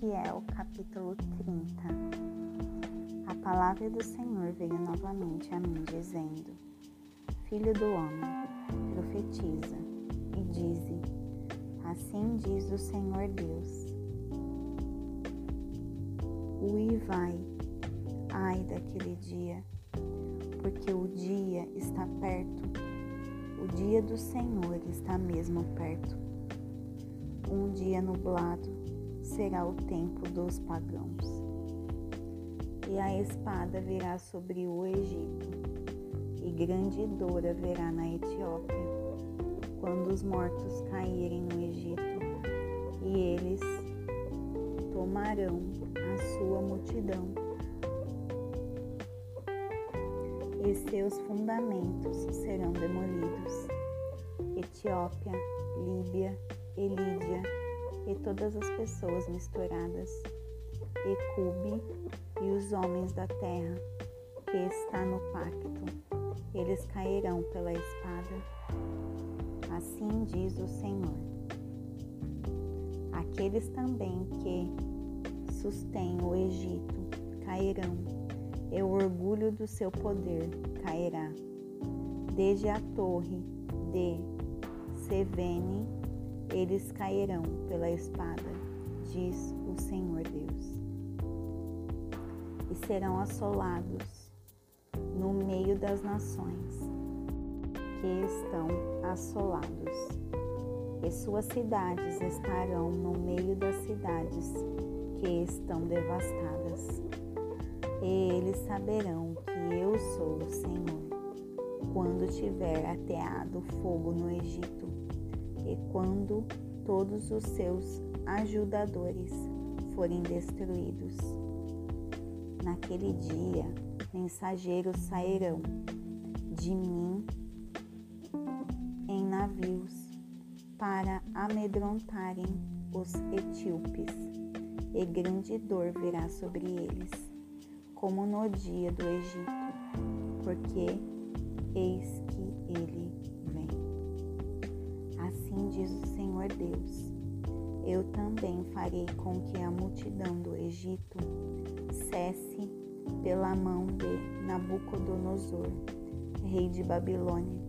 Ezequiel capítulo 30 A palavra do Senhor veio novamente a mim, dizendo: Filho do homem, profetiza e dize: Assim diz o Senhor Deus. Ui vai, ai daquele dia, porque o dia está perto, o dia do Senhor está mesmo perto. Um dia nublado será o tempo dos pagãos. E a espada virá sobre o Egito, e grande dor haverá na Etiópia, quando os mortos caírem no Egito, e eles tomarão a sua multidão. E seus fundamentos serão demolidos. Etiópia, Líbia e Lídia e todas as pessoas misturadas, e Cube e os homens da terra, que está no pacto, eles cairão pela espada. Assim diz o Senhor. Aqueles também que sustêm o Egito cairão, e o orgulho do seu poder cairá. Desde a torre de Sevene eles cairão pela espada, diz o Senhor Deus, e serão assolados no meio das nações que estão assolados, e suas cidades estarão no meio das cidades que estão devastadas. E eles saberão que eu sou o Senhor, quando tiver ateado fogo no Egito e quando todos os seus ajudadores forem destruídos. Naquele dia, mensageiros sairão de mim em navios para amedrontarem os etíopes, e grande dor virá sobre eles, como no dia do Egito, porque eis que ele Assim diz o Senhor Deus: Eu também farei com que a multidão do Egito cesse pela mão de Nabucodonosor, rei de Babilônia.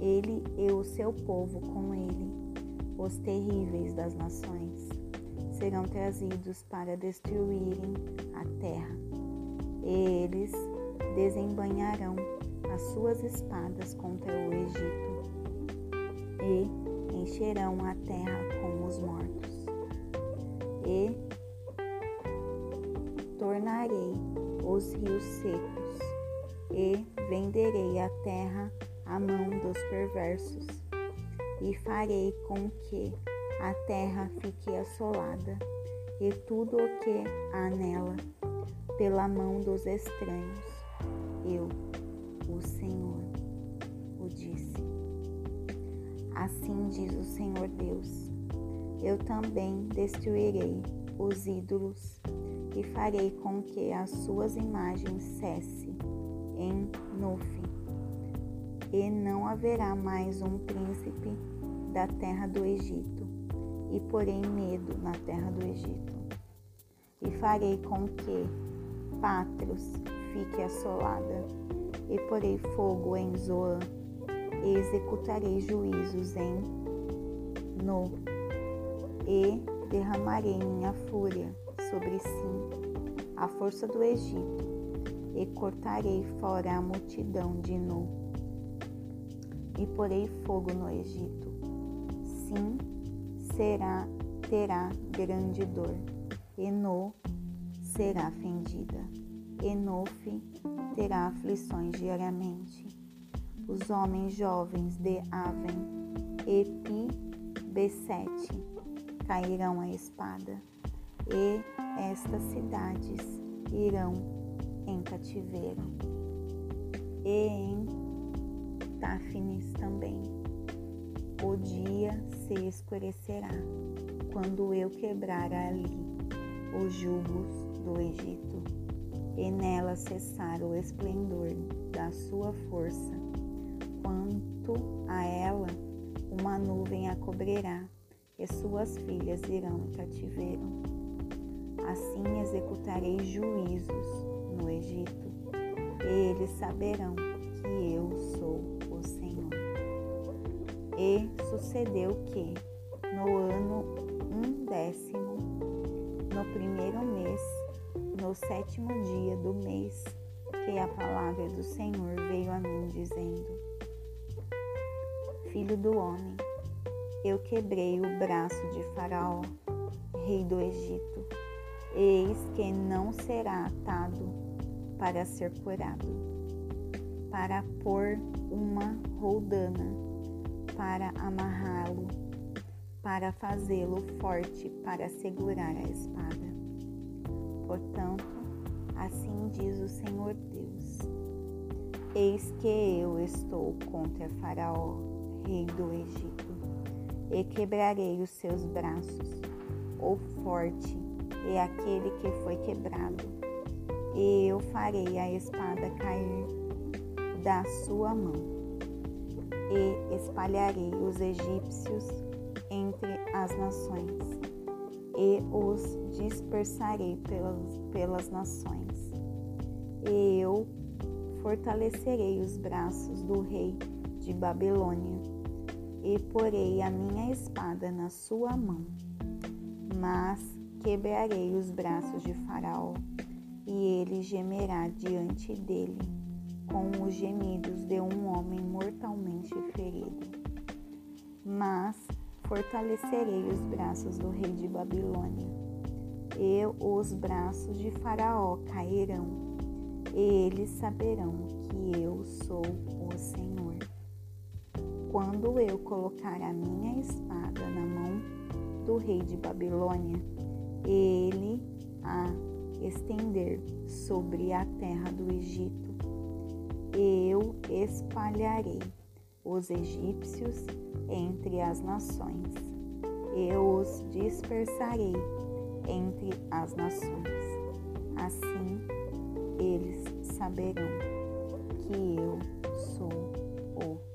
Ele e o seu povo com ele, os terríveis das nações, serão trazidos para destruírem a terra. E eles desembanharão as suas espadas contra o Egito e encherão a terra com os mortos. E tornarei os rios secos, e venderei a terra à mão dos perversos, e farei com que a terra fique assolada, e tudo o que há nela, pela mão dos estranhos. Eu, o Senhor, Assim diz o Senhor Deus: Eu também destruirei os ídolos e farei com que as suas imagens cessem em Nofe, e não haverá mais um príncipe da terra do Egito, e porém medo na terra do Egito. E farei com que Patros fique assolada, e porei fogo em Zoan e executarei juízos em No, e derramarei minha fúria sobre si, a força do Egito, e cortarei fora a multidão de No, e porei fogo no Egito. Sim, será, terá grande dor, e No será fendida, e Nofe terá aflições diariamente os homens jovens de Aven e Pi Besete cairão a espada, e estas cidades irão em cativeiro, e em Táfnis também. O dia se escurecerá quando eu quebrar ali os jugos do Egito, e nela cessar o esplendor da sua força a cobrirá, e suas filhas irão em cativeiro. Assim executarei juízos no Egito, e eles saberão que eu sou o Senhor. E sucedeu que, no ano undécimo, no primeiro mês, no sétimo dia do mês, que a palavra do Senhor veio a mim, dizendo: Filho do homem, eu quebrei o braço de Faraó, rei do Egito, eis que não será atado para ser curado, para pôr uma roldana, para amarrá-lo, para fazê-lo forte, para segurar a espada. Portanto, assim diz o Senhor Deus: Eis que eu estou contra Faraó, rei do Egito, e quebrarei os seus braços. O forte é aquele que foi quebrado, e eu farei a espada cair da sua mão, e espalharei os egípcios entre as nações, e os dispersarei pelas, pelas nações. E eu fortalecerei os braços do rei de Babilônia, e porei a minha espada na sua mão. Mas quebrarei os braços de Faraó, e ele gemerá diante dele com os gemidos de um homem mortalmente ferido. Mas fortalecerei os braços do rei de Babilônia, e os braços de Faraó cairão, e eles saberão que eu sou o Senhor. Quando eu colocar a minha espada na mão do rei de Babilônia, ele a estender sobre a terra do Egito, eu espalharei os egípcios entre as nações, eu os dispersarei entre as nações. Assim eles saberão que eu sou o